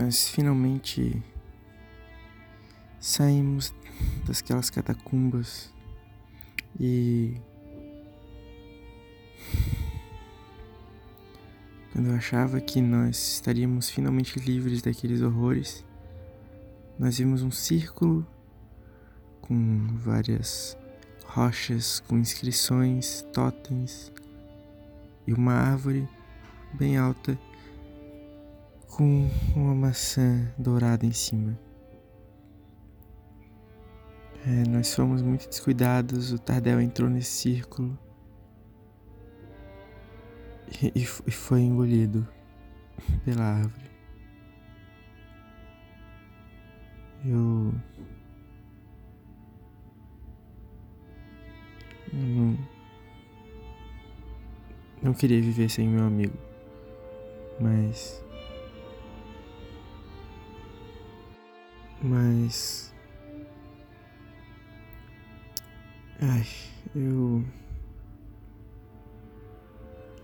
Nós finalmente saímos daquelas catacumbas e quando eu achava que nós estaríamos finalmente livres daqueles horrores, nós vimos um círculo com várias rochas com inscrições, totens e uma árvore bem alta com uma maçã dourada em cima. É, nós fomos muito descuidados, o Tardel entrou nesse círculo e, e foi engolido pela árvore. Eu. Não. Não queria viver sem meu amigo. Mas. Mas. Ai, eu.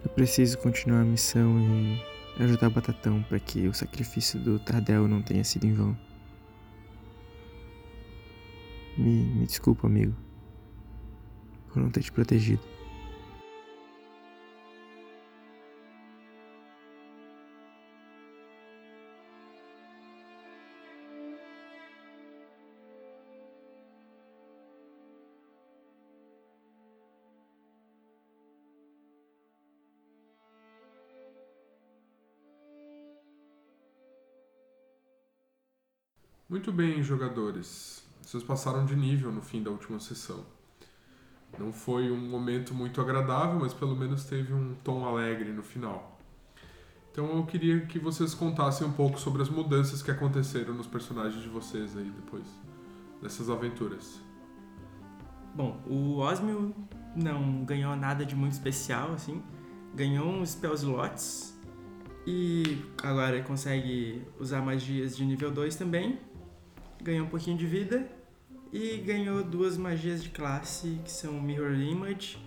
Eu preciso continuar a missão e ajudar Batatão para que o sacrifício do Tardel não tenha sido em vão. Me, me desculpa, amigo, por não ter te protegido. Muito bem, jogadores. Vocês passaram de nível no fim da última sessão. Não foi um momento muito agradável, mas pelo menos teve um tom alegre no final. Então eu queria que vocês contassem um pouco sobre as mudanças que aconteceram nos personagens de vocês aí depois dessas aventuras. Bom, o Osmio não ganhou nada de muito especial, assim. Ganhou uns spell slots e agora consegue usar magias de nível 2 também ganhou um pouquinho de vida e ganhou duas magias de classe que são Mirror Image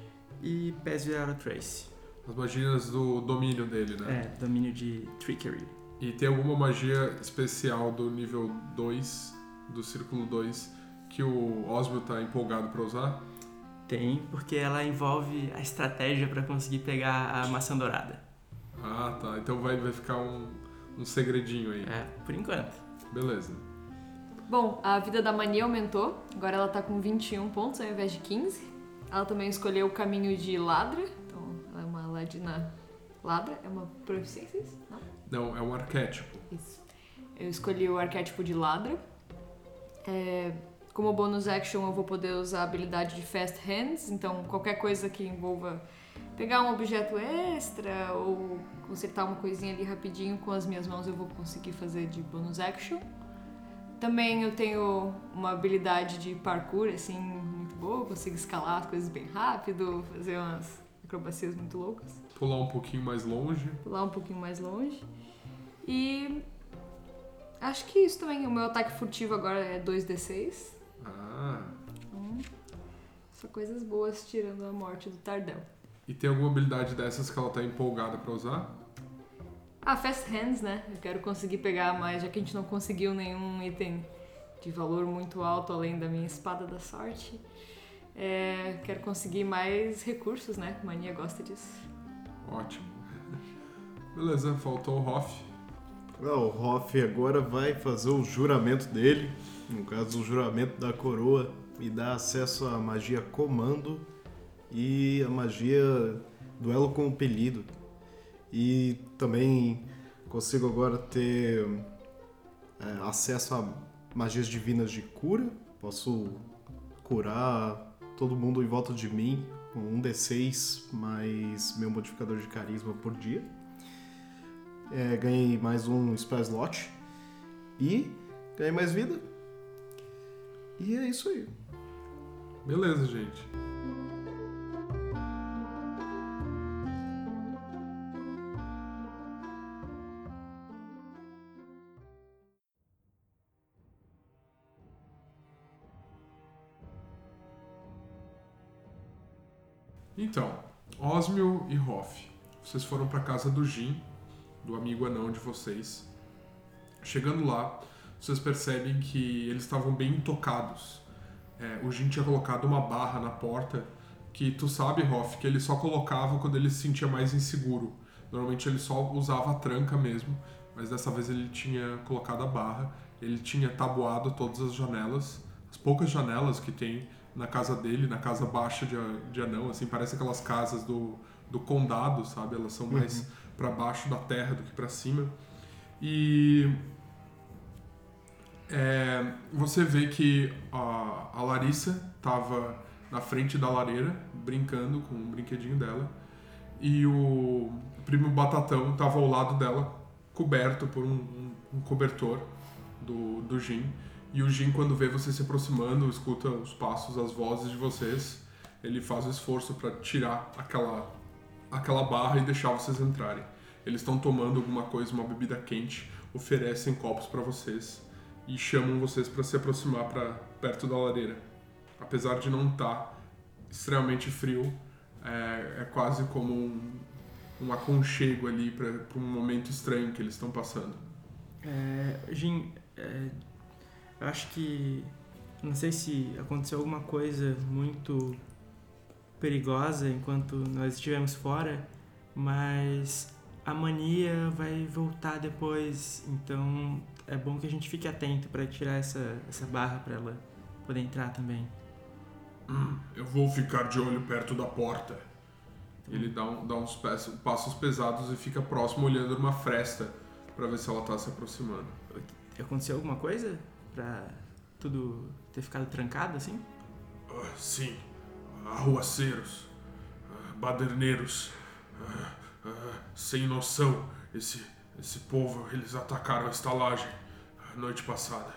e Pass Without a Trace. As magias do domínio dele, né? É, domínio de Trickery. E tem alguma magia especial do nível 2, do Círculo 2, que o Oswald tá empolgado para usar? Tem, porque ela envolve a estratégia para conseguir pegar a maçã dourada. Ah, tá. Então vai, vai ficar um, um segredinho aí. É, por enquanto. Beleza. Bom, a vida da Mania aumentou. Agora ela tá com 21 pontos ao invés de 15. Ela também escolheu o caminho de ladra. Então, ela é uma ladina ladra. É uma proficiência isso? Não? Não, é um arquétipo. Isso. Eu escolhi o arquétipo de ladra. É, como bônus action, eu vou poder usar a habilidade de Fast Hands. Então, qualquer coisa que envolva pegar um objeto extra ou consertar uma coisinha ali rapidinho com as minhas mãos, eu vou conseguir fazer de bônus action. Também eu tenho uma habilidade de parkour, assim, muito boa. consigo escalar as coisas bem rápido, fazer umas acrobacias muito loucas. Pular um pouquinho mais longe. Pular um pouquinho mais longe. E acho que isso também. O meu ataque furtivo agora é 2d6. Ah. Hum, só coisas boas tirando a morte do Tardel. E tem alguma habilidade dessas que ela tá empolgada para usar? Ah, Fast Hands, né? Eu quero conseguir pegar mais, já que a gente não conseguiu nenhum item de valor muito alto além da minha espada da sorte. É, quero conseguir mais recursos, né? Mania gosta disso. Ótimo. Beleza, faltou o Hoff. o Hoff agora vai fazer o juramento dele, no caso o juramento da coroa, e dá acesso à magia comando e a magia duelo com o apelido. E também consigo agora ter é, acesso a magias divinas de cura. Posso curar todo mundo em volta de mim com um D6 mais meu modificador de carisma por dia. É, ganhei mais um spell slot e ganhei mais vida. E é isso aí. Beleza, gente. Então, Osmio e Hoff, vocês foram para casa do Jin, do amigo anão de vocês. Chegando lá, vocês percebem que eles estavam bem intocados. É, o Jin tinha colocado uma barra na porta que tu sabe, Hoff, que ele só colocava quando ele se sentia mais inseguro. Normalmente ele só usava a tranca mesmo, mas dessa vez ele tinha colocado a barra. Ele tinha tabuado todas as janelas, as poucas janelas que tem na casa dele, na casa baixa de, de anão, assim, parece aquelas casas do, do condado, sabe? Elas são mais uhum. para baixo da terra do que para cima. E é, você vê que a, a Larissa estava na frente da lareira, brincando com um brinquedinho dela, e o primo Batatão estava ao lado dela, coberto por um, um, um cobertor do, do Jin. E o Jin, quando vê você se aproximando, escuta os passos, as vozes de vocês, ele faz o esforço para tirar aquela, aquela barra e deixar vocês entrarem. Eles estão tomando alguma coisa, uma bebida quente, oferecem copos para vocês e chamam vocês para se aproximar para perto da lareira. Apesar de não estar tá extremamente frio, é, é, quase como um, um aconchego ali para um momento estranho que eles estão passando. É, Jim, é, acho que não sei se aconteceu alguma coisa muito perigosa enquanto nós estivemos fora, mas a mania vai voltar depois, então é bom que a gente fique atento para tirar essa, essa barra para ela poder entrar também. Hum, eu vou ficar de olho perto da porta. Ele dá, um, dá uns passos pesados e fica próximo olhando uma fresta para ver se ela tá se aproximando. Aconteceu alguma coisa para tudo ter ficado trancado assim? Uh, sim. Arruaceiros, uh, baderneiros, uh, sem noção. Esse esse povo, eles atacaram a estalagem a noite passada.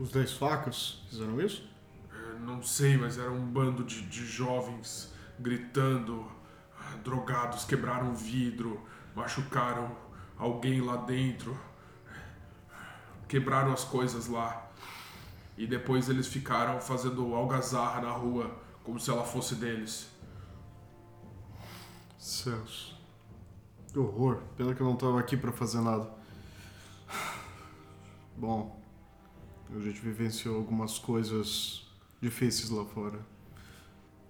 Os Dez Facas fizeram isso? É, não sei, mas era um bando de, de jovens gritando, drogados, quebraram vidro, machucaram alguém lá dentro, quebraram as coisas lá. E depois eles ficaram fazendo algazarra na rua, como se ela fosse deles. Céus. Que horror. Pena que eu não estava aqui para fazer nada. Bom, a gente vivenciou algumas coisas difíceis lá fora.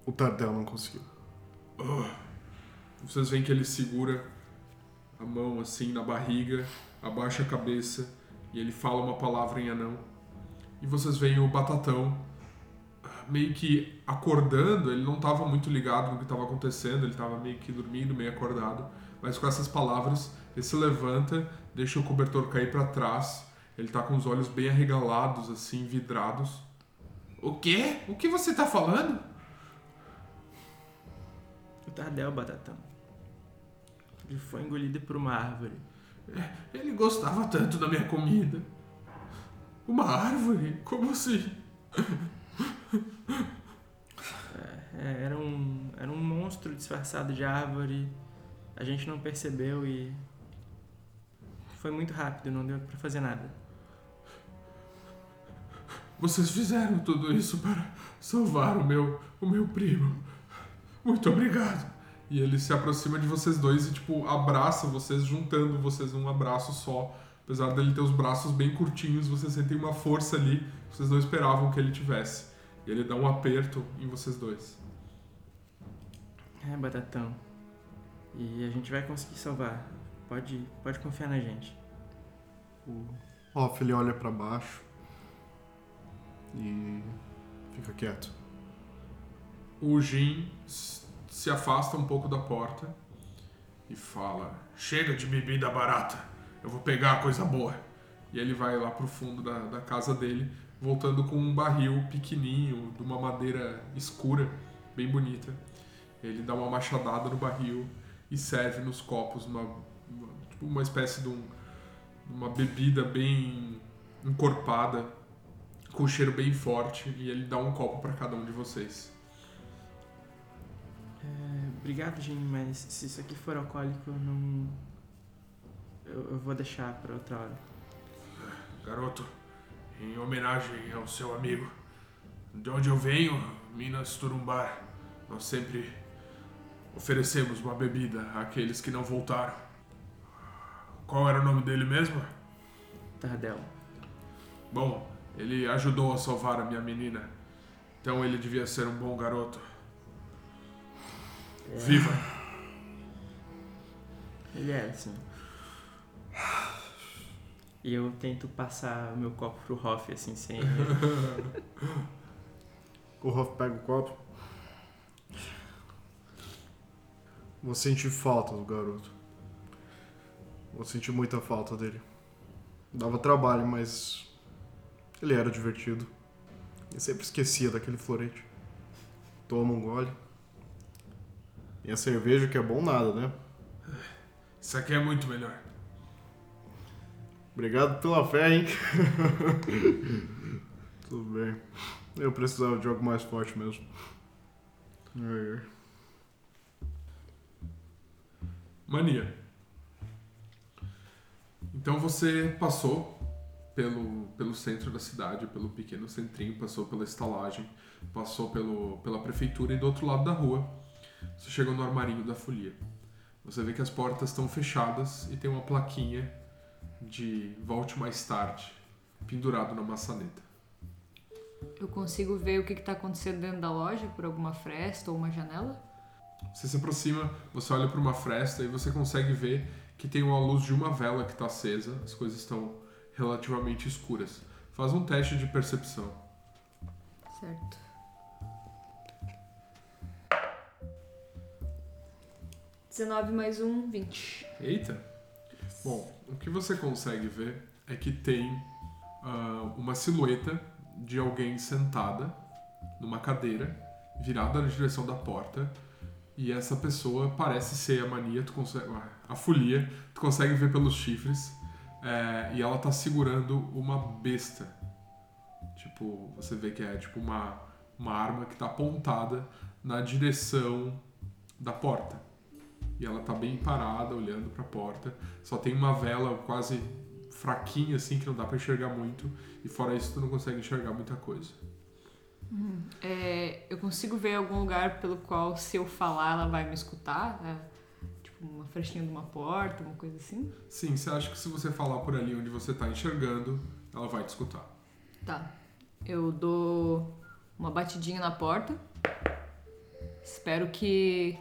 O Tardel não conseguiu. Oh. Vocês veem que ele segura a mão assim na barriga, abaixa a cabeça e ele fala uma palavra em anão. E vocês veem o Batatão meio que acordando, ele não estava muito ligado no que estava acontecendo, ele estava meio que dormindo, meio acordado mas com essas palavras ele se levanta, deixa o cobertor cair para trás. Ele tá com os olhos bem arregalados, assim, vidrados. O quê? O que você tá falando? O Tardel, Batatão. Ele foi engolido por uma árvore. É, ele gostava tanto da minha comida. Uma árvore? Como assim? É, era, um, era um monstro disfarçado de árvore a gente não percebeu e foi muito rápido, não deu para fazer nada. Vocês fizeram tudo isso para salvar o meu, o meu primo. Muito obrigado. E ele se aproxima de vocês dois e tipo abraça vocês, juntando vocês num abraço só. Apesar dele ter os braços bem curtinhos, vocês sentem uma força ali que vocês não esperavam que ele tivesse. E ele dá um aperto em vocês dois. É, Batatão. E a gente vai conseguir salvar. Pode, pode confiar na gente. O Off ele olha para baixo e fica quieto. O Jin se afasta um pouco da porta e fala: Chega de bebida barata, eu vou pegar a coisa boa. E ele vai lá pro fundo da, da casa dele, voltando com um barril pequenininho, de uma madeira escura, bem bonita. Ele dá uma machadada no barril e serve nos copos uma, uma, tipo uma espécie de um, uma bebida bem encorpada, com um cheiro bem forte, e ele dá um copo para cada um de vocês. Obrigado, Jim, mas se isso aqui for alcoólico, não. Eu, eu vou deixar para outra hora. Garoto, em homenagem ao seu amigo, de onde eu venho, Minas Turumbar, nós sempre Oferecemos uma bebida àqueles que não voltaram. Qual era o nome dele mesmo? Tardel. Bom, ele ajudou a salvar a minha menina. Então ele devia ser um bom garoto. Viva! Ele é assim. E eu tento passar o meu copo pro Hoff, assim, sem. O Hoff pega o copo. Vou sentir falta do garoto. Vou sentir muita falta dele. Dava trabalho, mas ele era divertido. Eu sempre esquecia daquele florete. Toma um gole. E a cerveja que é bom nada, né? Isso aqui é muito melhor. Obrigado pela fé, hein? Tudo bem. Eu precisava de algo mais forte mesmo. Mania. Então você passou pelo, pelo centro da cidade, pelo pequeno centrinho, passou pela estalagem, passou pelo, pela prefeitura e do outro lado da rua você chegou no armarinho da folia. Você vê que as portas estão fechadas e tem uma plaquinha de volte mais tarde, pendurado na maçaneta. Eu consigo ver o que está acontecendo dentro da loja por alguma fresta ou uma janela? Você se aproxima, você olha para uma fresta e você consegue ver que tem uma luz de uma vela que está acesa, as coisas estão relativamente escuras. Faz um teste de percepção. Certo. Dezenove mais um, vinte. Eita! Bom, o que você consegue ver é que tem ah, uma silhueta de alguém sentada numa cadeira, virada na direção da porta, e essa pessoa parece ser a mania, tu consegue, a folia, tu consegue ver pelos chifres, é, e ela tá segurando uma besta. Tipo, você vê que é tipo uma, uma arma que tá apontada na direção da porta. E ela tá bem parada, olhando pra porta. Só tem uma vela quase fraquinha, assim, que não dá pra enxergar muito. E fora isso, tu não consegue enxergar muita coisa. É, eu consigo ver algum lugar pelo qual, se eu falar, ela vai me escutar? É, tipo, uma frestinha de uma porta, uma coisa assim? Sim, você acha que se você falar por ali onde você tá enxergando, ela vai te escutar. Tá. Eu dou uma batidinha na porta. Espero que.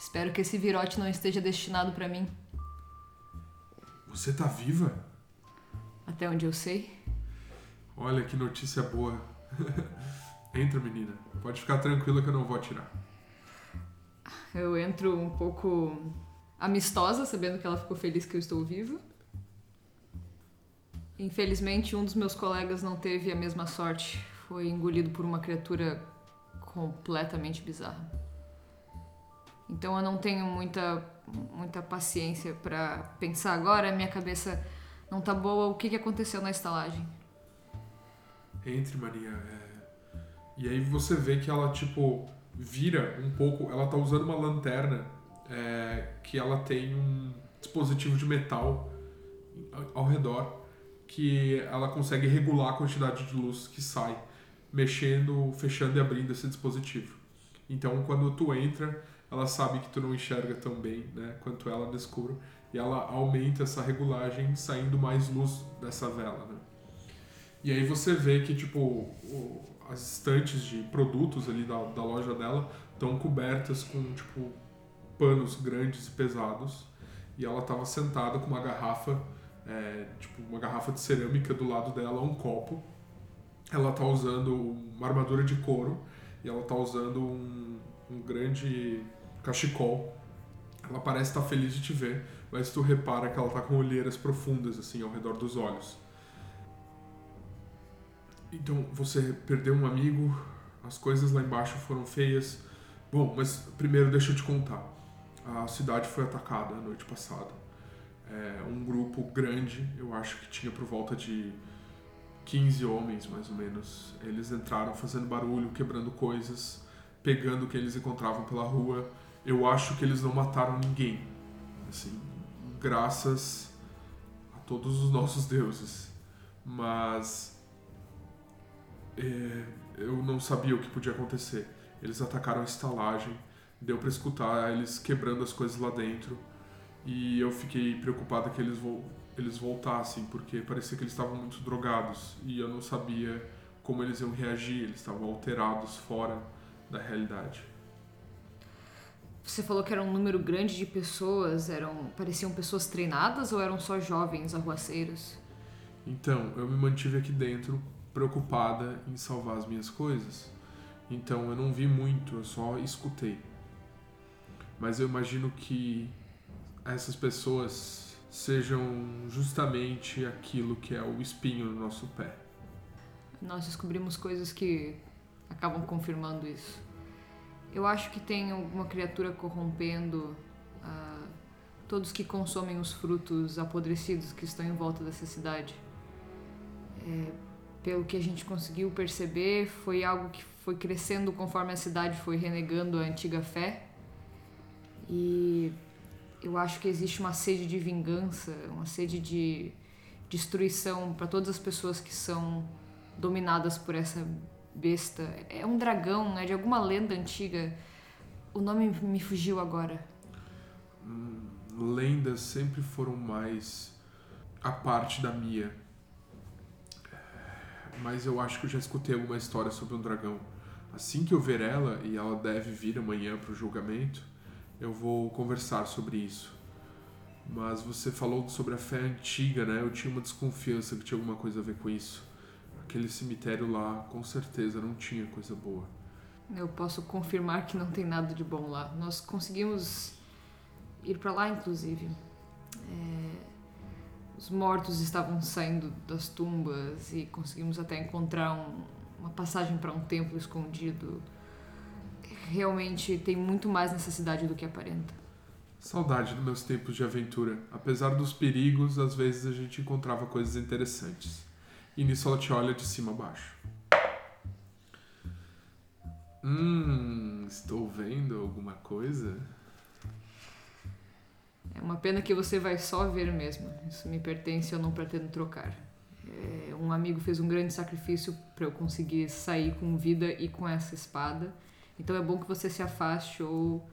Espero que esse virote não esteja destinado pra mim, Você tá viva? até onde eu sei. Olha que notícia boa. Entra, menina. Pode ficar tranquila que eu não vou atirar. Eu entro um pouco amistosa, sabendo que ela ficou feliz que eu estou viva. Infelizmente, um dos meus colegas não teve a mesma sorte. Foi engolido por uma criatura completamente bizarra. Então eu não tenho muita, muita paciência pra pensar agora. Minha cabeça não tá boa. O que, que aconteceu na estalagem? Entre, Maria. é. E aí você vê que ela, tipo, vira um pouco. Ela tá usando uma lanterna é, que ela tem um dispositivo de metal ao redor que ela consegue regular a quantidade de luz que sai, mexendo, fechando e abrindo esse dispositivo. Então, quando tu entra, ela sabe que tu não enxerga tão bem, né, quanto ela no escuro, e ela aumenta essa regulagem, saindo mais luz dessa vela, né? E aí você vê que, tipo, as estantes de produtos ali da, da loja dela estão cobertas com, tipo, panos grandes e pesados. E ela estava sentada com uma garrafa, é, tipo, uma garrafa de cerâmica do lado dela, um copo. Ela tá usando uma armadura de couro e ela tá usando um, um grande cachecol. Ela parece estar feliz de te ver, mas tu repara que ela tá com olheiras profundas, assim, ao redor dos olhos. Então, você perdeu um amigo, as coisas lá embaixo foram feias. Bom, mas primeiro deixa eu te contar. A cidade foi atacada a noite passada. É, um grupo grande, eu acho que tinha por volta de 15 homens, mais ou menos. Eles entraram fazendo barulho, quebrando coisas, pegando o que eles encontravam pela rua. Eu acho que eles não mataram ninguém. Assim, graças a todos os nossos deuses. Mas é, eu não sabia o que podia acontecer. Eles atacaram a estalagem, deu pra escutar eles quebrando as coisas lá dentro. E eu fiquei preocupado que eles, vo eles voltassem, porque parecia que eles estavam muito drogados e eu não sabia como eles iam reagir, eles estavam alterados fora da realidade. Você falou que era um número grande de pessoas, eram pareciam pessoas treinadas ou eram só jovens arruaceiros? Então, eu me mantive aqui dentro preocupada em salvar as minhas coisas. Então, eu não vi muito, eu só escutei. Mas eu imagino que essas pessoas sejam justamente aquilo que é o espinho no nosso pé. Nós descobrimos coisas que acabam confirmando isso. Eu acho que tem alguma criatura corrompendo uh, todos que consomem os frutos apodrecidos que estão em volta dessa cidade. É, pelo que a gente conseguiu perceber, foi algo que foi crescendo conforme a cidade foi renegando a antiga fé. E eu acho que existe uma sede de vingança, uma sede de destruição para todas as pessoas que são dominadas por essa besta. É um dragão, é de alguma lenda antiga. O nome me fugiu agora. Hum, lendas sempre foram mais a parte da minha. Mas eu acho que eu já escutei alguma história sobre um dragão. Assim que eu ver ela, e ela deve vir amanhã para o julgamento, eu vou conversar sobre isso. Mas você falou sobre a fé antiga, né? Eu tinha uma desconfiança que tinha alguma coisa a ver com isso. Aquele cemitério lá, com certeza, não tinha coisa boa. Eu posso confirmar que não tem nada de bom lá. Nós conseguimos ir para lá, inclusive. É... Os mortos estavam saindo das tumbas e conseguimos até encontrar um... uma passagem para um templo escondido realmente tem muito mais nessa cidade do que aparenta. Saudade dos meus tempos de aventura. Apesar dos perigos, às vezes a gente encontrava coisas interessantes. E nisso ela te olha de cima a baixo. Hum, estou vendo alguma coisa? É uma pena que você vai só ver mesmo. Isso me pertence e eu não pretendo trocar. É, um amigo fez um grande sacrifício para eu conseguir sair com vida e com essa espada. Então é bom que você se afaste ou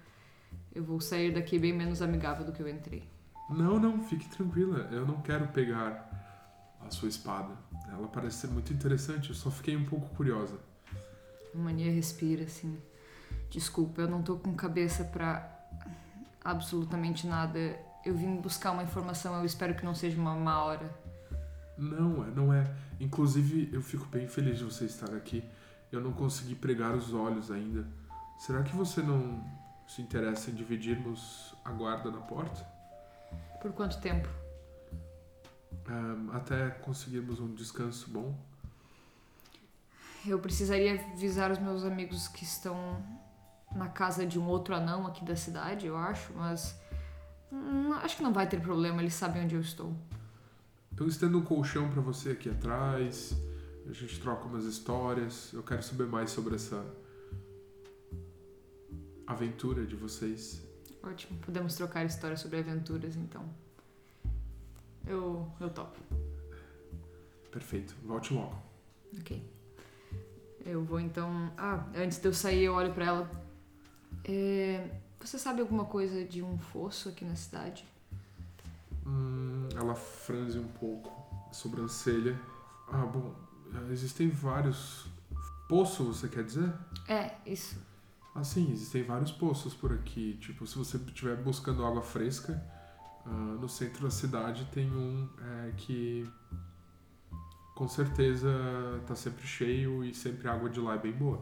eu vou sair daqui bem menos amigável do que eu entrei. Não, não, fique tranquila. Eu não quero pegar a sua espada. Ela parece ser muito interessante, eu só fiquei um pouco curiosa. A mania respira, assim. Desculpa, eu não tô com cabeça pra absolutamente nada. Eu vim buscar uma informação, eu espero que não seja uma má hora. Não, é, não é. Inclusive, eu fico bem feliz de você estar aqui. Eu não consegui pregar os olhos ainda. Será que você não se interessa em dividirmos a guarda na porta? Por quanto tempo? Um, até conseguirmos um descanso bom. Eu precisaria avisar os meus amigos que estão na casa de um outro anão aqui da cidade, eu acho, mas hum, acho que não vai ter problema, eles sabem onde eu estou. Eu estendo um colchão para você aqui atrás. A gente troca umas histórias. Eu quero saber mais sobre essa aventura de vocês. Ótimo, podemos trocar histórias sobre aventuras então. Eu, eu topo. Perfeito, volte logo. Ok. Eu vou então. Ah, antes de eu sair, eu olho para ela. É... Você sabe alguma coisa de um fosso aqui na cidade? Hum, ela franze um pouco a sobrancelha. Ah, bom, existem vários poços, você quer dizer? É, isso. Ah, sim, existem vários poços por aqui. Tipo, se você estiver buscando água fresca, uh, no centro da cidade tem um é, que com certeza tá sempre cheio e sempre a água de lá é bem boa.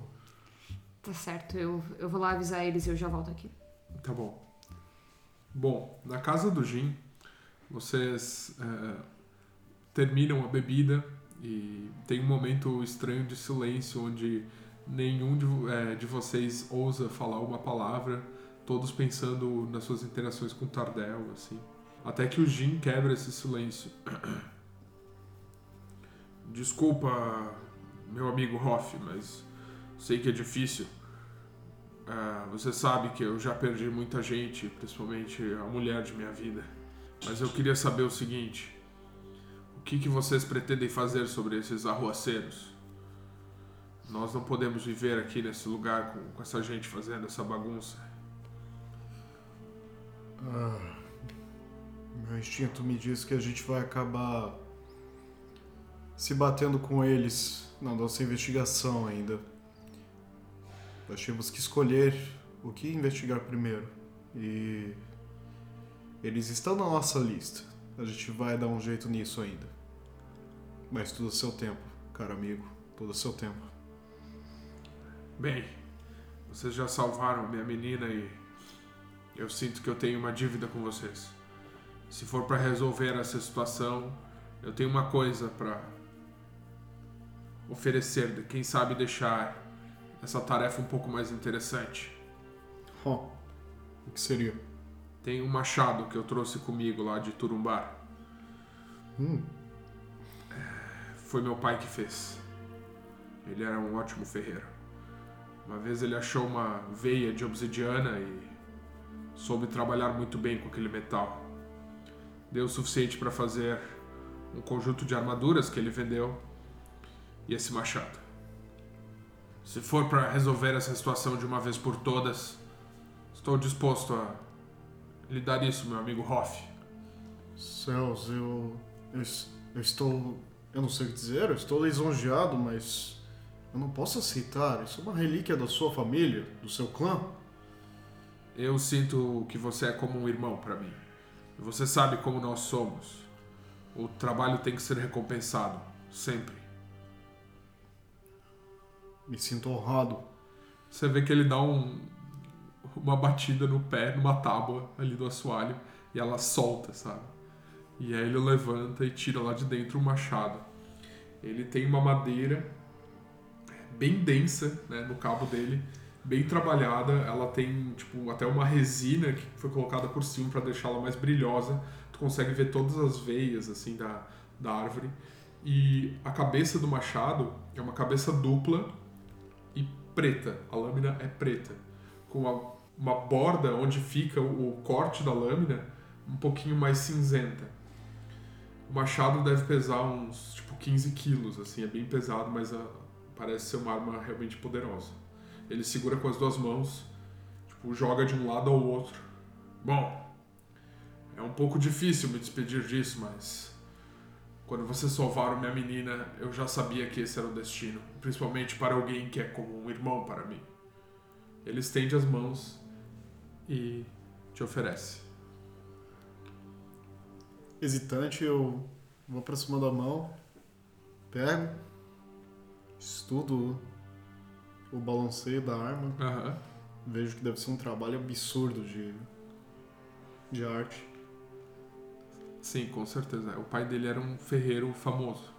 Tá certo, eu, eu vou lá avisar eles e eu já volto aqui. Tá bom. Bom, na casa do Jim, vocês é, terminam a bebida e tem um momento estranho de silêncio onde nenhum de, é, de vocês ousa falar uma palavra, todos pensando nas suas interações com Tardel, assim. Até que o Jin quebra esse silêncio. Desculpa, meu amigo Hoff, mas sei que é difícil. Uh, você sabe que eu já perdi muita gente, principalmente a mulher de minha vida. Mas eu queria saber o seguinte: que, que vocês pretendem fazer sobre esses arruaceiros? Nós não podemos viver aqui nesse lugar com, com essa gente fazendo essa bagunça. Ah, Meu instinto me diz que a gente vai acabar se batendo com eles na nossa investigação ainda. Nós tínhamos que escolher o que investigar primeiro. E eles estão na nossa lista. A gente vai dar um jeito nisso ainda. Mas tudo a seu tempo, caro amigo. Tudo a seu tempo. Bem, vocês já salvaram minha menina e eu sinto que eu tenho uma dívida com vocês. Se for para resolver essa situação, eu tenho uma coisa para oferecer, quem sabe deixar essa tarefa um pouco mais interessante. Oh, o que seria? Tem um machado que eu trouxe comigo lá de Turumbar. Hum, Foi meu pai que fez. Ele era um ótimo ferreiro. Uma vez ele achou uma veia de obsidiana e soube trabalhar muito bem com aquele metal. Deu o suficiente para fazer um conjunto de armaduras que ele vendeu e esse machado. Se for para resolver essa situação de uma vez por todas, estou disposto a lhe dar isso, meu amigo Hoff. céus, eu, eu. Eu estou. Eu não sei o que dizer, eu estou lisonjeado, mas. Eu não posso aceitar. Isso é uma relíquia da sua família, do seu clã. Eu sinto que você é como um irmão para mim. E Você sabe como nós somos. O trabalho tem que ser recompensado, sempre. Me sinto honrado. Você vê que ele dá um, uma batida no pé, numa tábua ali do assoalho, e ela solta, sabe? E aí ele levanta e tira lá de dentro um machado. Ele tem uma madeira bem densa né, no cabo dele, bem trabalhada. Ela tem tipo até uma resina que foi colocada por cima para deixá-la mais brilhosa. Tu consegue ver todas as veias assim da, da árvore. E a cabeça do machado é uma cabeça dupla e preta. A lâmina é preta, com uma, uma borda onde fica o, corte da lâmina um pouquinho mais cinzenta. O machado deve pesar uns tipo 15 quilos, assim, é bem pesado, mas ah, parece ser uma arma realmente poderosa. Ele segura com as duas mãos, tipo, joga de um lado ao outro. Bom, é um pouco difícil me despedir disso, mas quando vocês salvaram minha menina, eu já sabia que esse era o destino, principalmente para alguém que é como um irmão para mim. Ele estende as mãos e te oferece. Hesitante, eu vou pra cima da mão, pego, estudo o balanceio da arma, Aham. vejo que deve ser um trabalho absurdo de, de arte. Sim, com certeza. O pai dele era um ferreiro famoso.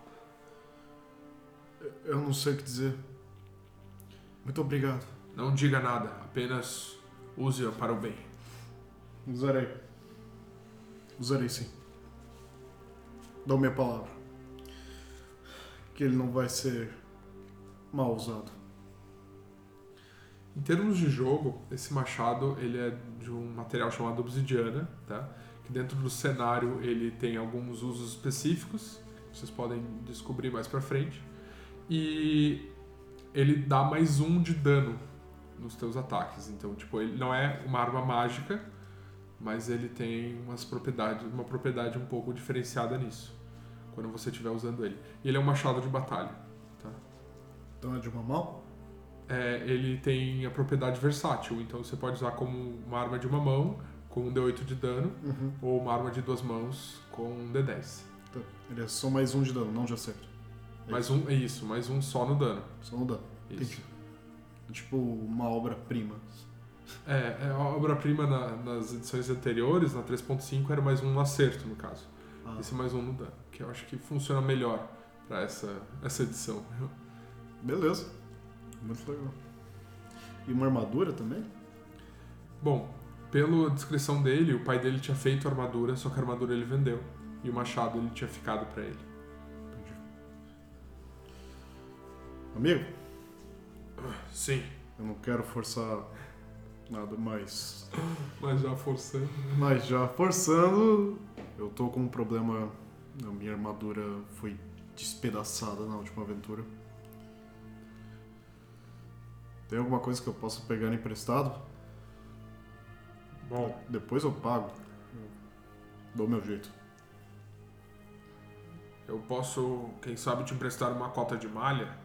Eu não sei o que dizer. Muito obrigado. Não diga nada, apenas use-a para o bem. Usarei. Usarei sim. Dou minha palavra. Que ele não vai ser mal usado. Em termos de jogo, esse machado ele é de um material chamado obsidiana, tá? Que dentro do cenário ele tem alguns usos específicos, vocês podem descobrir mais pra frente. E ele dá mais um de dano nos teus ataques. Então, tipo, ele não é uma arma mágica, mas ele tem umas propriedades, uma propriedade um pouco diferenciada nisso, quando você estiver usando ele. E ele é um machado de batalha. Então é de uma mão? É, ele tem a propriedade versátil, então você pode usar como uma arma de uma mão com um D8 de dano, Uhum. ou uma arma de duas mãos com um D10. Tá. Ele é só mais um de dano, não de acerto. É Mais um, é isso, mais um só no dano. Só no dano. Isso. Entendi. Tipo uma obra-prima. É, é a obra-prima na- nas edições anteriores, na 3.5, era mais um no acerto, no caso. Ah, Esse é mais um no dano, que eu acho que funciona melhor pra essa, essa edição. beleza. Muito legal. E uma armadura também? Bom, pela descrição dele, o pai dele tinha feito a armadura, só que a armadura ele vendeu. E o machado ele tinha ficado pra ele. Entendi. Amigo, Sim. eu não quero forçar nada mais. Mas já forçando. Mas já forçando, eu tô com um problema. A minha armadura foi despedaçada na última aventura. Tem alguma coisa que eu possa pegar emprestado? Bom, Depois eu pago. Dou meu jeito. Eu posso, quem sabe, te emprestar uma cota de malha?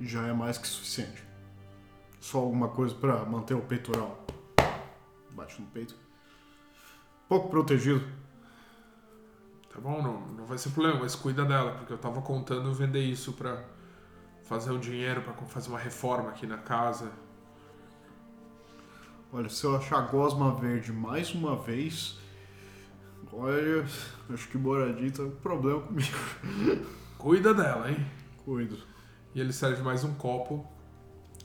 Já é mais que suficiente. Só alguma coisa pra manter o peitoral. Bate no peito. Pouco protegido. Tá bom, não, não vai ser problema, mas cuida dela, porque eu tava contando vender isso pra fazer um dinheiro, pra fazer uma reforma aqui na casa. Olha, se eu achar gosma verde mais uma vez, olha, acho que moradia tá com problema comigo. Cuida dela, hein? Cuido. E ele serve mais um copo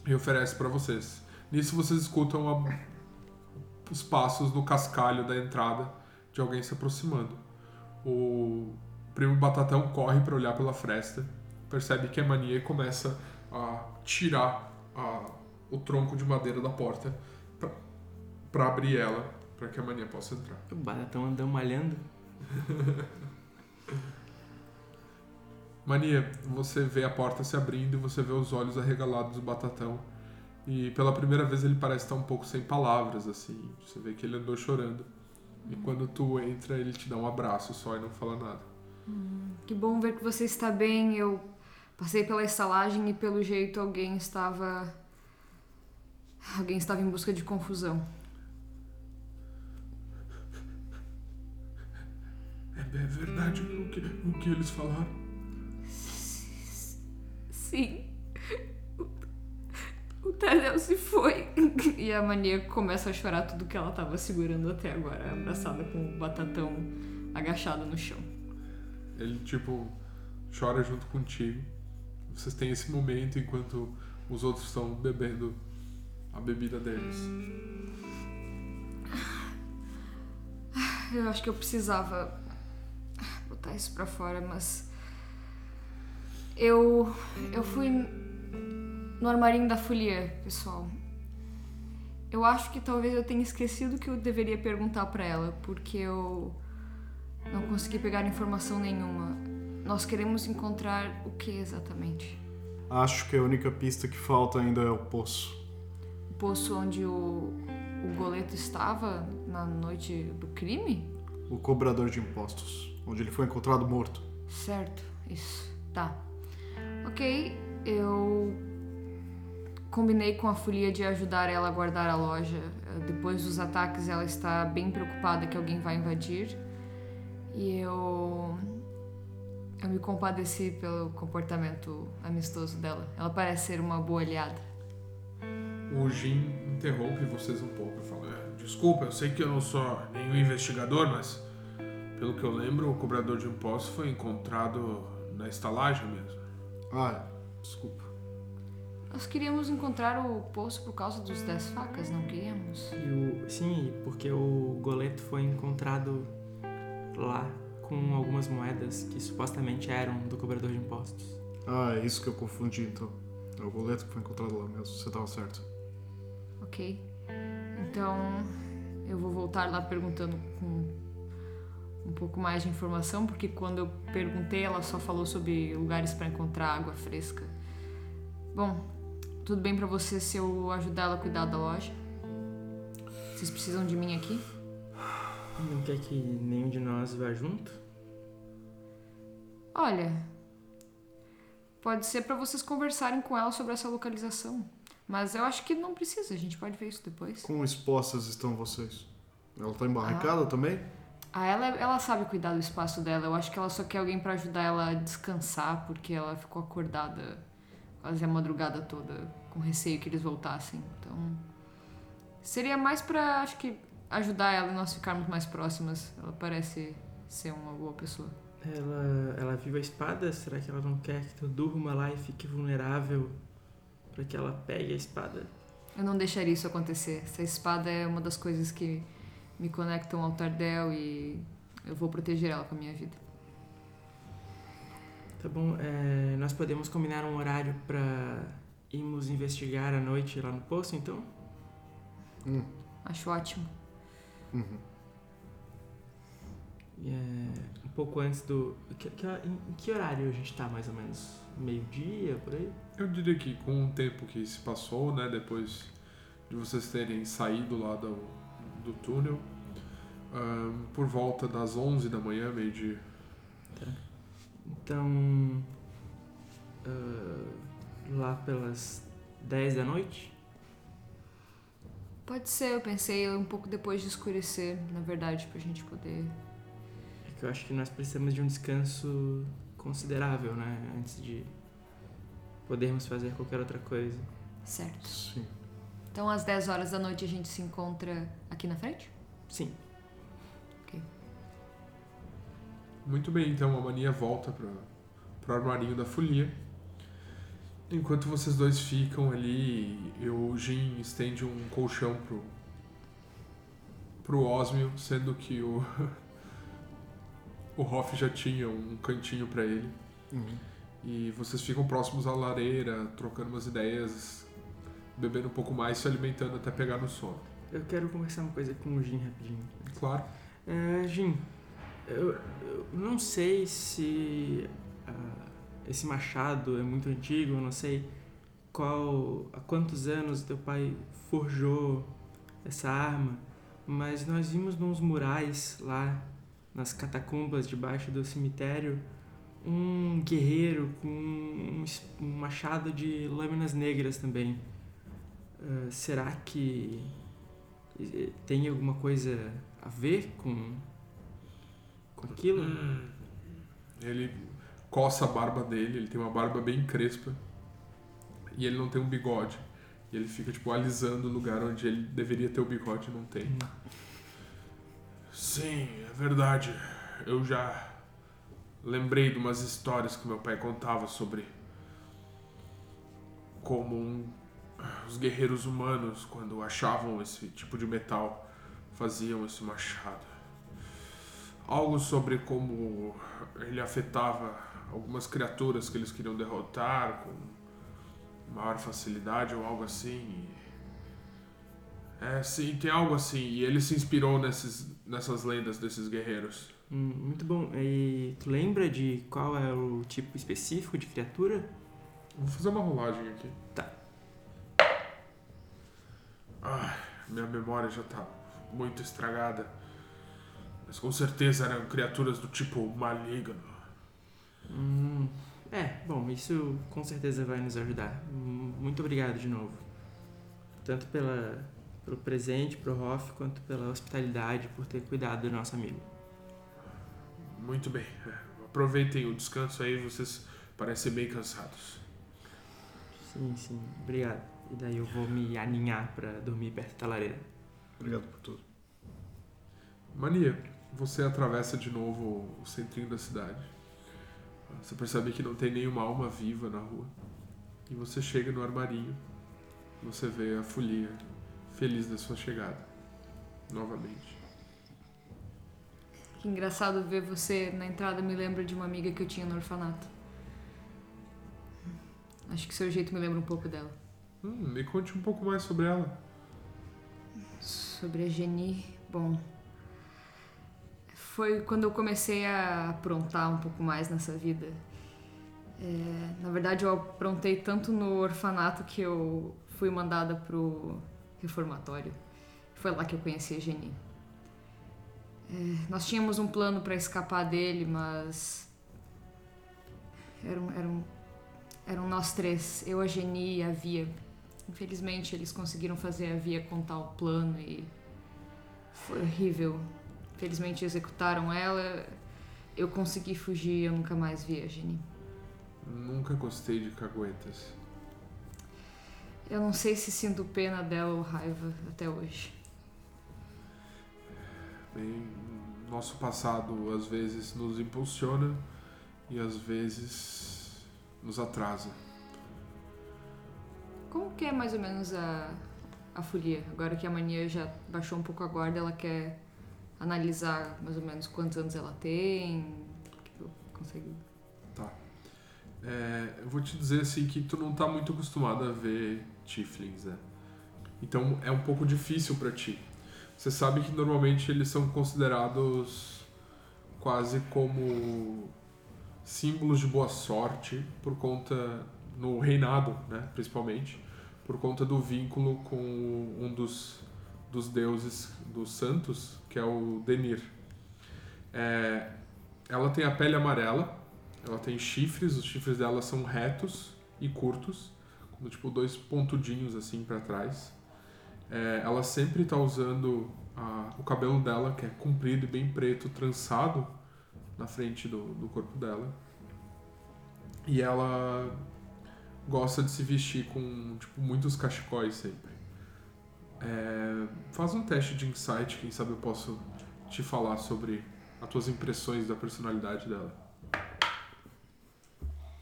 e oferece pra vocês. Nisso vocês escutam a- os passos no cascalho da entrada de alguém se aproximando. O primo Batatão corre pra olhar pela fresta, percebe que é mania e começa a tirar a- o tronco de madeira da porta pra- pra abrir ela, pra que a mania possa entrar. O baratão andando malhando. Mania, você vê a porta se abrindo e você vê os olhos arregalados do Batatão. E pela primeira vez ele parece estar um pouco sem palavras, assim. Você vê que ele andou chorando. E quando tu entra, ele te dá um abraço só e não fala nada. Que bom ver que você está bem. Eu passei pela estalagem e pelo jeito alguém estava. Alguém estava em busca de confusão. É bem verdade o que, o que eles falaram. Sim. O, o Tadeu se foi. E a maníaca começa a chorar tudo que ela estava segurando até agora, abraçada com o batatão agachado no chão. Ele, tipo, chora junto contigo. Vocês têm esse momento enquanto os outros estão bebendo a bebida deles. Eu acho que eu precisava botar isso pra fora, mas. Eu. Eu fui no armarinho da folia, pessoal. Eu acho que talvez eu tenha esquecido que eu deveria perguntar pra ela, porque eu não consegui pegar informação nenhuma. Nós queremos encontrar o que exatamente? Acho que a única pista que falta ainda é o poço. O poço onde o, o goleto estava na noite do crime? O cobrador de impostos, onde ele foi encontrado morto. Certo, isso. Tá. Ok, eu combinei com a folia de ajudar ela a guardar a loja. Depois dos ataques, ela está bem preocupada que alguém vai invadir. E eu. Eu me compadeci pelo comportamento amistoso dela. Ela parece ser uma boa aliada. O Jim interrompe vocês um pouco e fala: "É, Desculpa, eu sei que eu não sou nenhum investigador, mas pelo que eu lembro, o cobrador de impostos foi encontrado na estalagem mesmo. Ah, desculpa. Nós queríamos encontrar o poço por causa dos 10 facas, não queríamos? E o, sim, porque o goleto foi encontrado lá com algumas moedas que supostamente eram do cobrador de impostos. Ah, é isso que eu confundi então. É o boleto que foi encontrado lá mesmo, você tava certo. Ok. Então eu vou voltar lá perguntando com um pouco mais de informação, porque quando eu perguntei ela só falou sobre lugares para encontrar água fresca. Bom, tudo bem pra você se eu ajudar ela a cuidar da loja? Vocês precisam de mim aqui? Não quer que nenhum de nós vá junto? Olha, pode ser pra vocês conversarem com ela sobre essa localização, mas eu acho que não precisa, a gente pode ver isso depois. Quão expostas estão vocês? Ela tá embarricada também? Ah, ela, ela sabe cuidar do espaço dela. Eu acho que ela só quer alguém pra ajudar ela a descansar, porque ela ficou acordada quase a madrugada toda, com receio que eles voltassem. Então, seria mais pra, acho que, ajudar ela e nós ficarmos mais próximas. Ela parece ser uma boa pessoa. Ela, ela viu a espada? Será que ela não quer que tu durma lá e fique vulnerável para que ela pegue a espada? Eu não deixaria isso acontecer. Essa espada é uma das coisas que me conectam ao Tardel e eu vou proteger ela com a minha vida. Tá bom, é, nós podemos combinar um horário para irmos investigar à noite lá no poço, então? Hum. Acho ótimo. Uhum. E, é, um pouco antes do. Que, que, em, que horário a gente tá, mais ou menos? Meio-dia, por aí? Eu diria que com o tempo que se passou, né, depois de vocês terem saído lá do, do túnel, ahn, por volta das 11 da manhã, meio-dia. Então. ah, lá pelas 10 da noite? Pode ser, eu pensei um pouco depois de escurecer, na verdade, pra gente poder. É que eu acho que nós precisamos de um descanso considerável, né? Antes de podermos fazer qualquer outra coisa. Certo. Sim. Então às 10 horas da noite a gente se encontra aqui na frente? Sim. Muito bem, então a mania volta para pro armarinho da folia. Enquanto vocês dois ficam ali, eu, o Jin estende um colchão pro, pro Osmio, sendo que o, o Hoff já tinha um cantinho para ele. Uhum. E vocês ficam próximos à lareira, trocando umas ideias, bebendo um pouco mais, se alimentando até pegar no sono. Eu quero conversar uma coisa com o Jin rapidinho. Claro. É, Jim, eu, eu não sei se ah, esse machado é muito antigo, não sei qual, há quantos anos teu pai forjou essa arma, mas nós vimos nos murais lá nas catacumbas debaixo do cemitério um guerreiro com um, machado de lâminas negras também. Ah, será que tem alguma coisa a ver com com aquilo? Ele coça a barba dele, ele tem uma barba bem crespa. E ele não tem um bigode. E ele fica, tipo, alisando o lugar onde ele deveria ter o bigode e não tem. Sim, é verdade. Eu já lembrei de umas histórias que meu pai contava sobre como um- os guerreiros humanos, quando achavam esse tipo de metal, faziam esse machado. Algo sobre como ele afetava algumas criaturas que eles queriam derrotar com maior facilidade ou algo assim. É, sim, tem algo assim. E ele se inspirou nesses, nessas lendas desses guerreiros. Hum, muito bom. E tu lembra de qual é o tipo específico de criatura? Vou fazer uma rolagem aqui. Tá. Ah, minha memória já tá muito estragada. Mas com certeza eram criaturas do tipo maligno. Hum, é, bom, isso com certeza vai nos ajudar. Hum, Muito obrigado de novo. Tanto pela, pelo presente pro Hoff, quanto pela hospitalidade, por ter cuidado do nosso amigo. Muito bem. É, Aproveitem o descanso aí, vocês parecem bem cansados. Sim, sim, obrigado. E daí eu vou me aninhar pra dormir perto da lareira. Obrigado por tudo. Mania, você atravessa de novo o centrinho da cidade. Você percebe que não tem nenhuma alma viva na rua. E você chega no armarinho. Você vê a folia feliz da sua chegada. Novamente. Que engraçado ver você na entrada me lembra de uma amiga que eu tinha no orfanato. Acho que seu jeito me lembra um pouco dela. Hum, me conte um pouco mais sobre ela. Sobre a Geni, bom. Foi quando eu comecei a aprontar um pouco mais nessa vida. É, na verdade, eu aprontei tanto no orfanato que eu fui mandada pro reformatório. Foi lá que eu conheci a Geni. É, nós tínhamos um plano para escapar dele, mas. Eram, eram, eram nós três, eu, a Geni e a Via. Infelizmente, eles conseguiram fazer a Via contar o plano e foi horrível. Infelizmente, executaram ela. Eu consegui fugir, eu nunca mais vi a Geni. Nunca gostei de caguetas. Eu não sei se sinto pena dela ou raiva até hoje. Bem, nosso passado às vezes nos impulsiona e às vezes nos atrasa. Como que é mais ou menos a, a folia? Agora que a mania já baixou um pouco a guarda, ela quer analisar mais ou menos quantos anos ela tem. que eu consigo. É, eu vou te dizer assim que tu não tá muito acostumado a ver Tiflins, né? Então é um pouco difícil pra ti. Você sabe que normalmente eles são considerados quase como símbolos de boa sorte por conta no reinado, né, principalmente, por conta do vínculo com um dos dos deuses dos santos, que é o Denir. É, ela tem a pele amarela, ela tem chifres, os chifres dela são retos e curtos, como tipo dois pontudinhos assim para trás. É, ela sempre está usando a, o cabelo dela, que é comprido e bem preto, trançado na frente do, do corpo dela. E ela gosta de se vestir com tipo, muitos cachecóis sempre. É, faz um teste de insight, quem sabe eu posso te falar sobre as tuas impressões da personalidade dela.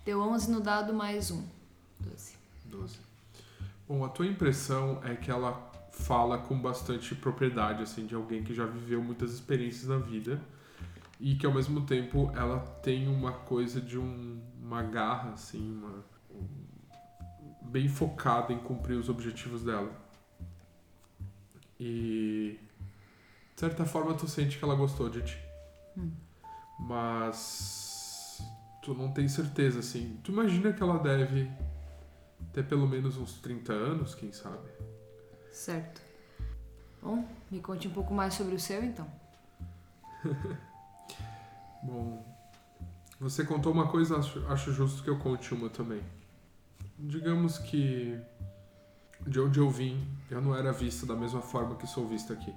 Deu 11 no dado mais um. 12. 12. Bom, a tua impressão é que ela fala com bastante propriedade, assim, de alguém que já viveu muitas experiências na vida e que ao mesmo tempo ela tem uma coisa de um, uma garra, assim, uma, um, bem focada em cumprir os objetivos dela. E de certa forma tu sente que ela gostou de ti. Hum. Mas tu não tem certeza, assim. Tu imagina que ela deve ter pelo menos uns 30 anos, quem sabe? Certo. Bom, me conte um pouco mais sobre o seu então. Bom, você contou uma coisa, acho, acho justo que eu conte uma também. Digamos que de onde eu vim, eu não era vista da mesma forma que sou vista aqui.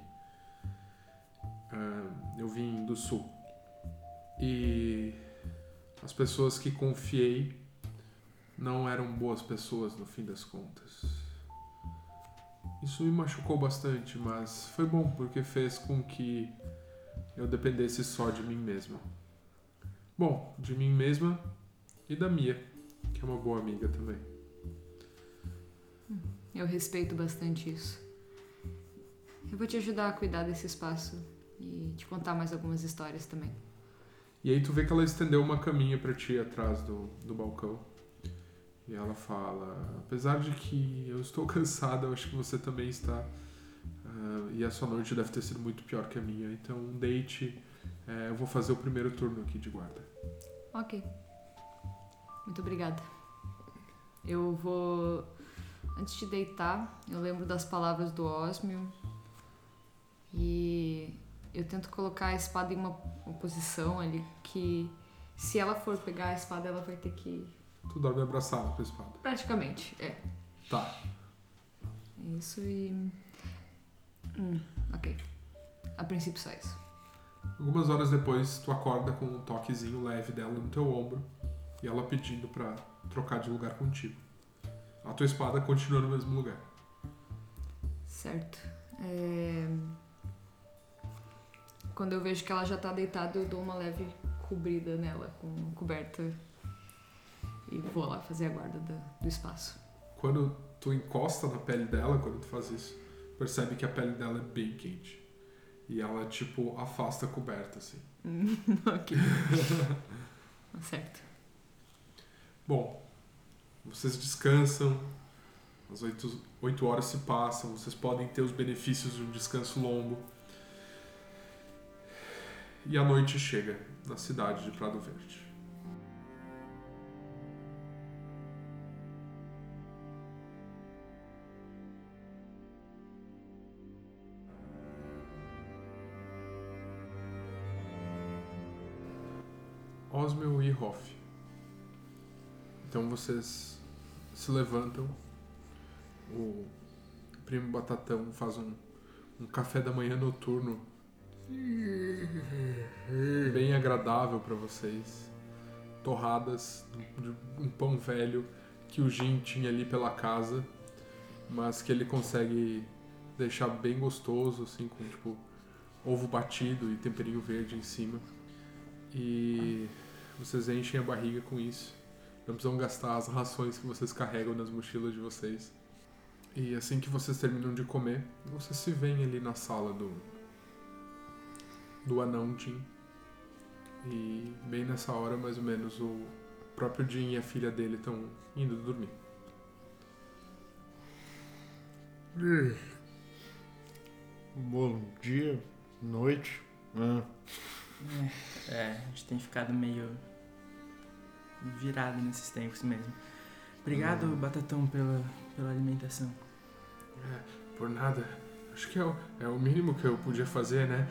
Ah, eu vim do sul. E as pessoas que confiei não eram boas pessoas no fim das contas. Isso me machucou bastante, mas foi bom porque fez com que eu dependesse só de mim mesma. Bom, de mim mesma e da Mia, que é uma boa amiga também. Eu respeito bastante isso. Eu vou te ajudar a cuidar desse espaço e te contar mais algumas histórias também. E aí tu vê que ela estendeu uma caminha pra ti atrás do, do balcão. E ela fala, apesar de que eu estou cansada, eu acho que você também está. ah, e a sua noite deve ter sido muito pior que a minha. Então deite. eh, eu vou fazer o primeiro turno aqui de guarda. Ok. Muito obrigada. Eu vou. Antes de deitar, eu lembro das palavras do Osmio. E eu tento colocar a espada em uma, posição ali que, se ela for pegar a espada, ela vai ter que. Tu dorme abraçado com a espada. Praticamente, é. Tá. Isso e. Hum, ok. A princípio só isso. Algumas horas depois, tu acorda com um toquezinho leve dela no teu ombro e ela pedindo pra trocar de lugar contigo. A tua espada continua no mesmo lugar. Certo. É, Quando eu vejo que ela já tá deitada, eu dou uma leve cobrida nela, com coberta. E vou lá fazer a guarda da- do espaço. Quando tu encosta na pele dela, quando tu faz isso, percebe que a pele dela é bem quente. E ela, tipo, afasta a coberta, assim. ok. certo. Bom, vocês descansam, as oito, oito horas se passam, vocês podem ter os benefícios de um descanso longo. E a noite chega na cidade de Prado Verde. Osmel e Hoff. Então vocês se levantam, o primo Batatão faz um, um café da manhã noturno bem agradável para vocês. Torradas de um pão velho que o Jim tinha ali pela casa, mas que ele consegue deixar bem gostoso, assim, com tipo ovo batido e temperinho verde em cima. E vocês enchem a barriga com isso. Não precisam gastar as rações que vocês carregam nas mochilas de vocês. E assim que vocês terminam de comer, vocês se veem ali na sala do do anão Jim. E bem nessa hora, mais ou menos, o próprio Jim e a filha dele estão indo dormir. Bom dia, noite. Ah, É, a gente tem ficado meio virado nesses tempos mesmo. Obrigado, Hum. Batatão, pela, pela alimentação. É, por nada. Acho que é o, é o mínimo que eu podia fazer, né?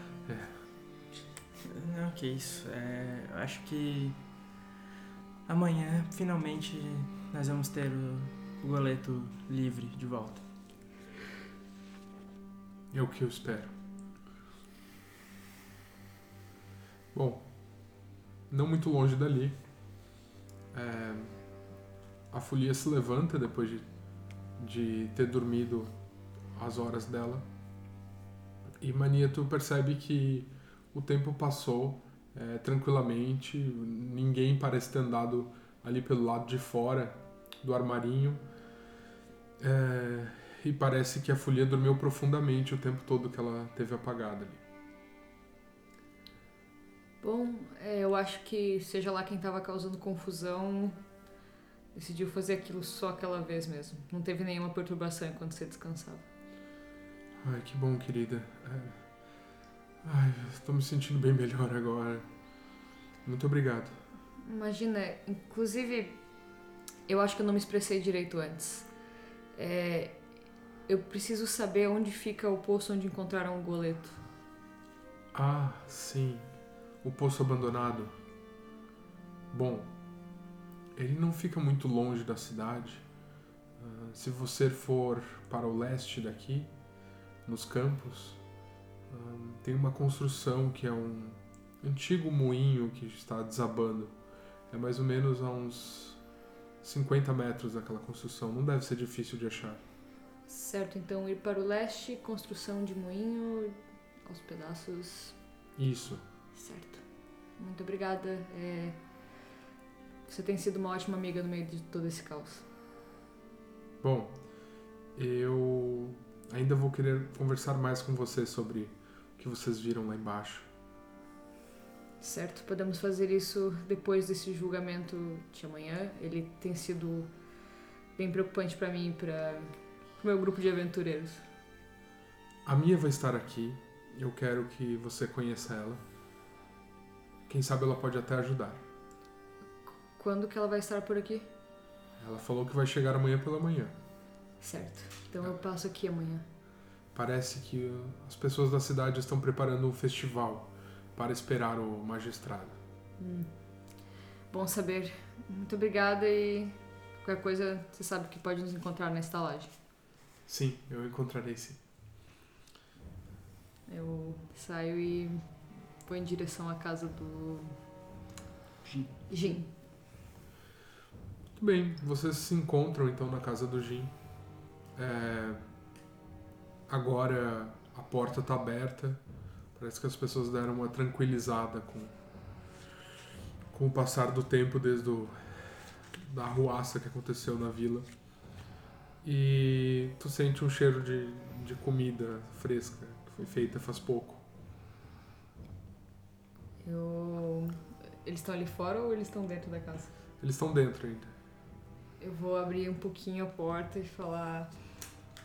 Não, que isso. É, eu acho que amanhã, finalmente, nós vamos ter o, o goleto livre de volta. É o que eu espero. Bom, não muito longe dali, é, a folia se levanta depois de, de ter dormido as horas dela. E Mania, tu percebe que o tempo passou é, tranquilamente, ninguém parece ter andado ali pelo lado de fora do armarinho. É, e parece que a folia dormiu profundamente o tempo todo que ela teve apagada ali. Bom, é, eu acho que seja lá quem estava causando confusão decidiu fazer aquilo só aquela vez mesmo. Não teve nenhuma perturbação enquanto você descansava. Ai, que bom, querida. É... Ai, estou me sentindo bem melhor agora. Muito obrigado. Imagina, inclusive, eu acho que eu não me expressei direito antes. É, eu preciso saber onde fica o poço onde encontraram o goleto. Ah, sim. O poço abandonado. Bom, ele não fica muito longe da cidade. Uh, se você for para o leste daqui, nos campos, uh, tem uma construção que é um antigo moinho que está desabando. É mais ou menos a uns 50 metros daquela construção. Não deve ser difícil de achar. Certo, então ir para o leste, construção de moinho aos pedaços. Isso. Certo. Muito obrigada. É... Você tem sido uma ótima amiga no meio de todo esse caos. Bom, eu ainda vou querer conversar mais com você sobre o que vocês viram lá embaixo. Certo, podemos fazer isso depois desse julgamento de amanhã. Ele tem sido bem preocupante para mim e para o meu grupo de aventureiros. A Mia vai estar aqui. Eu quero que você conheça ela. Quem sabe ela pode até ajudar. Quando que ela vai estar por aqui? Ela falou que vai chegar amanhã pela manhã. Certo. Então eu passo aqui amanhã. Parece que as pessoas da cidade estão preparando um festival para esperar o magistrado. Hum. Bom saber. Muito obrigada e qualquer coisa você sabe que pode nos encontrar na estalagem. Sim, eu encontrarei sim. Eu saio e vou em direção à casa do. Jim. Jim. Muito bem, vocês se encontram então na casa do Jim. É... Agora a porta está aberta. Parece que as pessoas deram uma tranquilizada com, com o passar do tempo desde o... da arruaça que aconteceu na vila. E tu sente um cheiro de, de comida fresca que foi feita faz pouco. Eu. Eles estão ali fora ou eles estão dentro da casa? Eles estão dentro ainda. Eu vou abrir um pouquinho a porta e falar.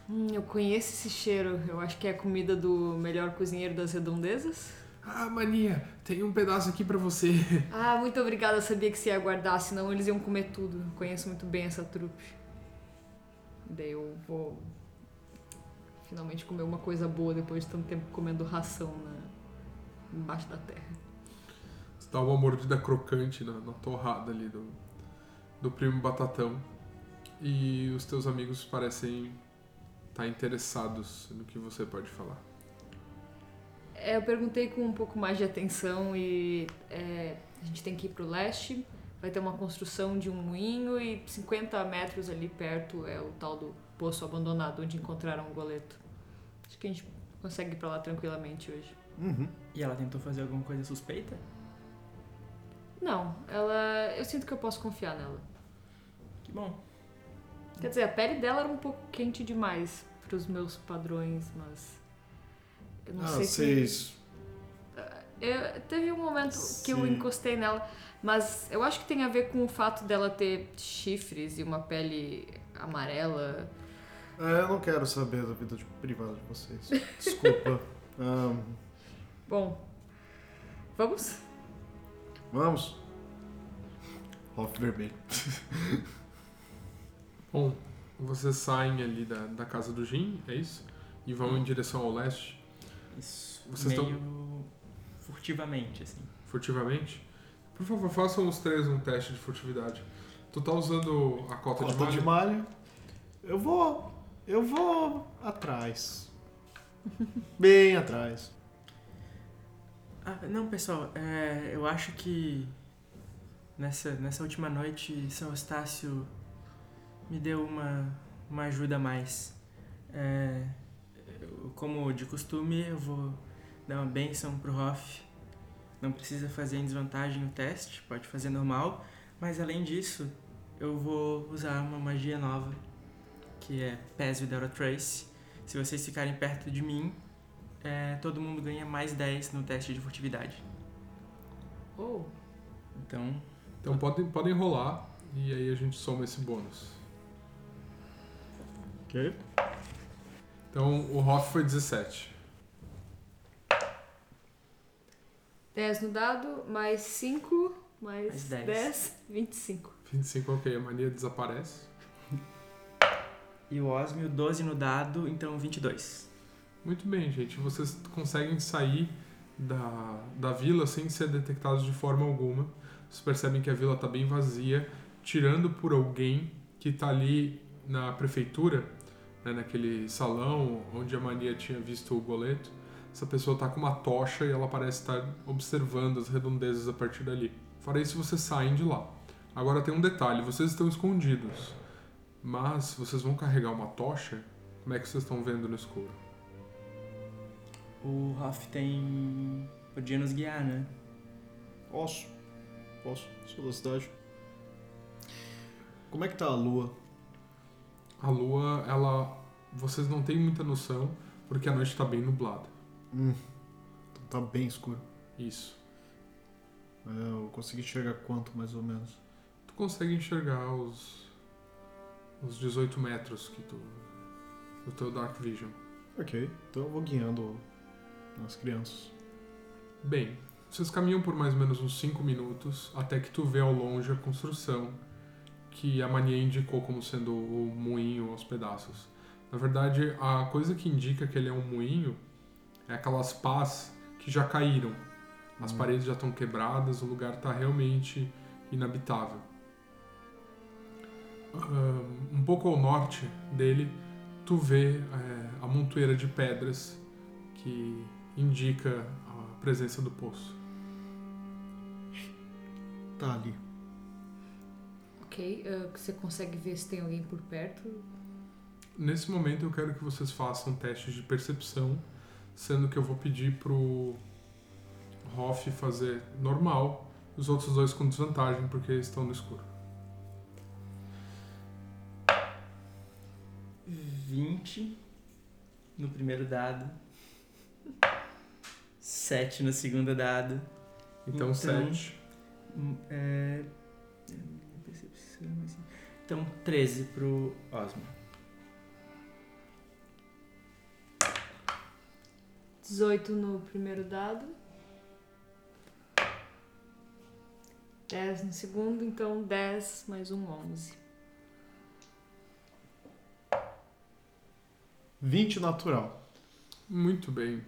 Hum, eu conheço esse cheiro. Eu acho que é a comida do melhor cozinheiro das redondezas. Ah, mania, tem um pedaço aqui para você. Ah, muito obrigada. Eu sabia que você ia guardar, senão eles iam comer tudo. Eu conheço muito bem essa trupe. Daí eu vou finalmente comer uma coisa boa depois de tanto tempo comendo ração na... embaixo da terra. Dá uma mordida crocante na, na torrada ali do, do primo Batatão. E os teus amigos parecem estar interessados no que você pode falar. É, eu perguntei com um pouco mais de atenção e é, a gente tem que ir pro leste. Vai ter uma construção de um moinho e 50 metros ali perto é o tal do poço abandonado onde encontraram o goleto. Acho que a gente consegue ir pra lá tranquilamente hoje. Uhum. E ela tentou fazer alguma coisa suspeita? Não, ela. Eu sinto que eu posso confiar nela. Que bom. Quer dizer, a pele dela era um pouco quente demais pros meus padrões, mas. Eu não Ah, sei se. vocês. Eu, teve um momento que eu Sim. encostei nela, mas eu acho que tem a ver com o fato dela ter chifres e uma pele amarela. É, eu não quero saber da vida de- privada de vocês. Desculpa. Ahn, Bom, vamos? Vamos? Off vermelho. Bom, vocês saem ali da, da casa do Jim, é isso? e vão em direção ao leste, Isso. Vocês meio furtivamente, assim. furtivamente. Por favor, façam os três um teste de furtividade. Tu tá usando a cota, Cota de de malha? malha. Eu vou. Eu vou atrás. Bem atrás. Ah, não, pessoal, é, eu acho que nessa, nessa última noite São Eustácio me deu uma, uma ajuda a mais. É, como de costume, eu vou dar uma benção pro Hoff. Não precisa fazer em desvantagem o teste, pode fazer normal. Mas além disso, eu vou usar uma magia nova, que é Pass Without a Trace. Se vocês ficarem perto de mim, é, todo mundo ganha mais 10 no teste de furtividade. Oh, Então, Então podem, podem rolar e aí a gente soma esse bônus. Ok. Então o Hoff foi 17. 10 no dado, mais 5, mais, Mais 10. 10, 25. 25, ok, a mania desaparece. e o Osmio, 12 no dado, então 22. Muito bem, gente. Vocês conseguem sair da, da vila sem ser detectados de forma alguma. Vocês percebem que a vila está bem vazia, tirando por alguém que está ali na prefeitura, né, naquele salão onde a Mania tinha visto o boleto. Essa pessoa está com uma tocha e ela parece estar observando as redondezas a partir dali. Fora isso, vocês saem de lá. Agora tem um detalhe: vocês estão escondidos. Mas vocês vão carregar uma tocha? Como é que vocês estão vendo no escuro? O Hoff tem. podia nos guiar, né? Posso. Posso. Sou da cidade. Como é que tá a lua? A lua, ela. Vocês não têm muita noção, porque a noite está bem nublada. Hum. Então tá bem escuro. Isso. É, eu consegui enxergar quanto, mais ou menos? Tu consegue enxergar os. os 18 metros que tu. do teu Dark Vision. Ok. Então eu vou guiando as crianças. Bem, vocês caminham por mais ou menos uns 5 minutos até que tu vê ao longe a construção que a mania indicou como sendo o moinho aos pedaços. Na verdade, a coisa que indica que ele é um moinho é aquelas pás que já caíram. As Hum. paredes já estão quebradas, o lugar está realmente inabitável. Um pouco ao norte dele, tu vê é, a montoeira de pedras que indica a presença do poço. Tá ali. Ok, ah, você consegue ver se tem alguém por perto? Nesse momento eu quero que vocês façam testes de percepção, sendo que eu vou pedir pro Hoff fazer normal, os outros dois com desvantagem porque estão no escuro. 20 no primeiro dado. 7 no segundo dado. Então, Então- sete. Hum, É. Assim. Então, 13 pro Osmo. 18 no primeiro dado. 10 no segundo, então 10 mais um 11. 20 natural. Muito bem.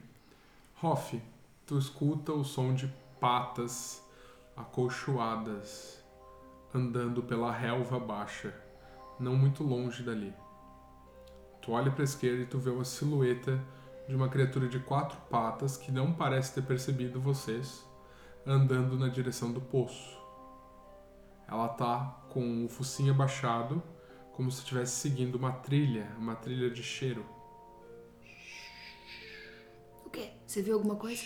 Hoff, tu escuta o som de patas acolchoadas andando pela relva baixa, não muito longe dali. Tu olha para a esquerda e tu vê uma silhueta de uma criatura de quatro patas que não parece ter percebido vocês, andando na direção do poço. Ela tá com o focinho abaixado, como se estivesse seguindo uma trilha, uma trilha de cheiro. O quê? Você viu alguma coisa?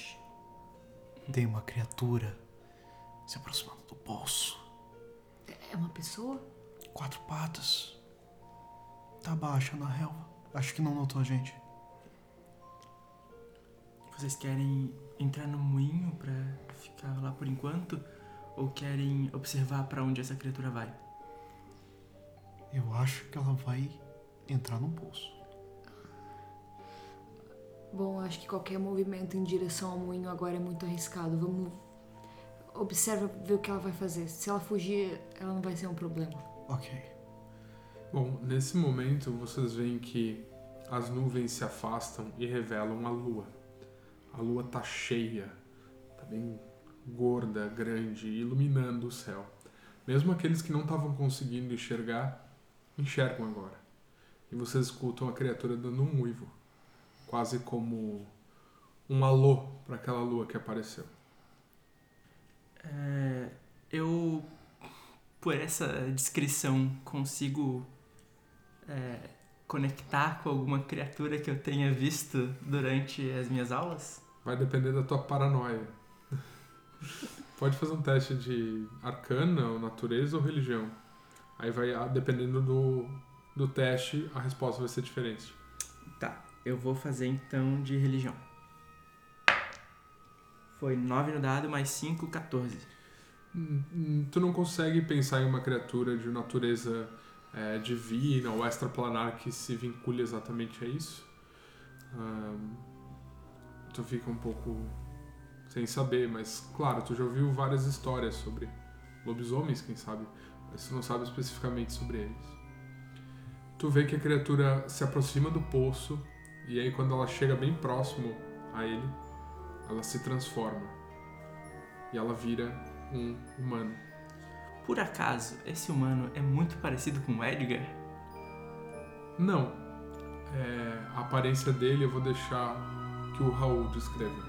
Tem uma criatura se aproximando do poço. É uma pessoa? Quatro patas. Tá baixa na relva. Acho que não notou a gente. Vocês querem entrar no moinho pra ficar lá por enquanto? Ou querem observar pra onde essa criatura vai? Eu acho que ela vai entrar no poço. Bom, acho que qualquer movimento em direção ao moinho agora é muito arriscado. Vamos. Observa, ver o que ela vai fazer. Se ela fugir, ela não vai ser um problema. Ok. Bom, nesse momento vocês veem que as nuvens se afastam e revelam a lua. A lua tá cheia, tá bem gorda, grande, iluminando o céu. Mesmo aqueles que não estavam conseguindo enxergar, enxergam agora. E vocês escutam a criatura dando um uivo, quase como um alô para aquela lua que apareceu. É, eu, por essa descrição, consigo é, conectar com alguma criatura que eu tenha visto durante as minhas aulas? Vai depender da tua paranoia. Pode fazer um teste de arcana, ou natureza ou religião. Aí vai, ah, dependendo do, do teste, a resposta vai ser diferente. Tá, eu vou fazer então de religião. Foi 9 no dado, mais 5, 14. Hum, hum, Tu não consegue pensar em uma criatura de natureza é, divina ou extraplanar que se vincule exatamente a isso. Tu fica um pouco sem saber, mas claro, tu já ouviu várias histórias sobre lobisomens, quem sabe, mas tu não sabe especificamente sobre eles. Tu vê que a criatura se aproxima do poço e aí quando ela chega bem próximo a ele, ela se transforma e ela vira um humano. Por acaso, esse humano é muito parecido com o Edgar? Não. É, a aparência dele eu vou deixar que o Raul descreva.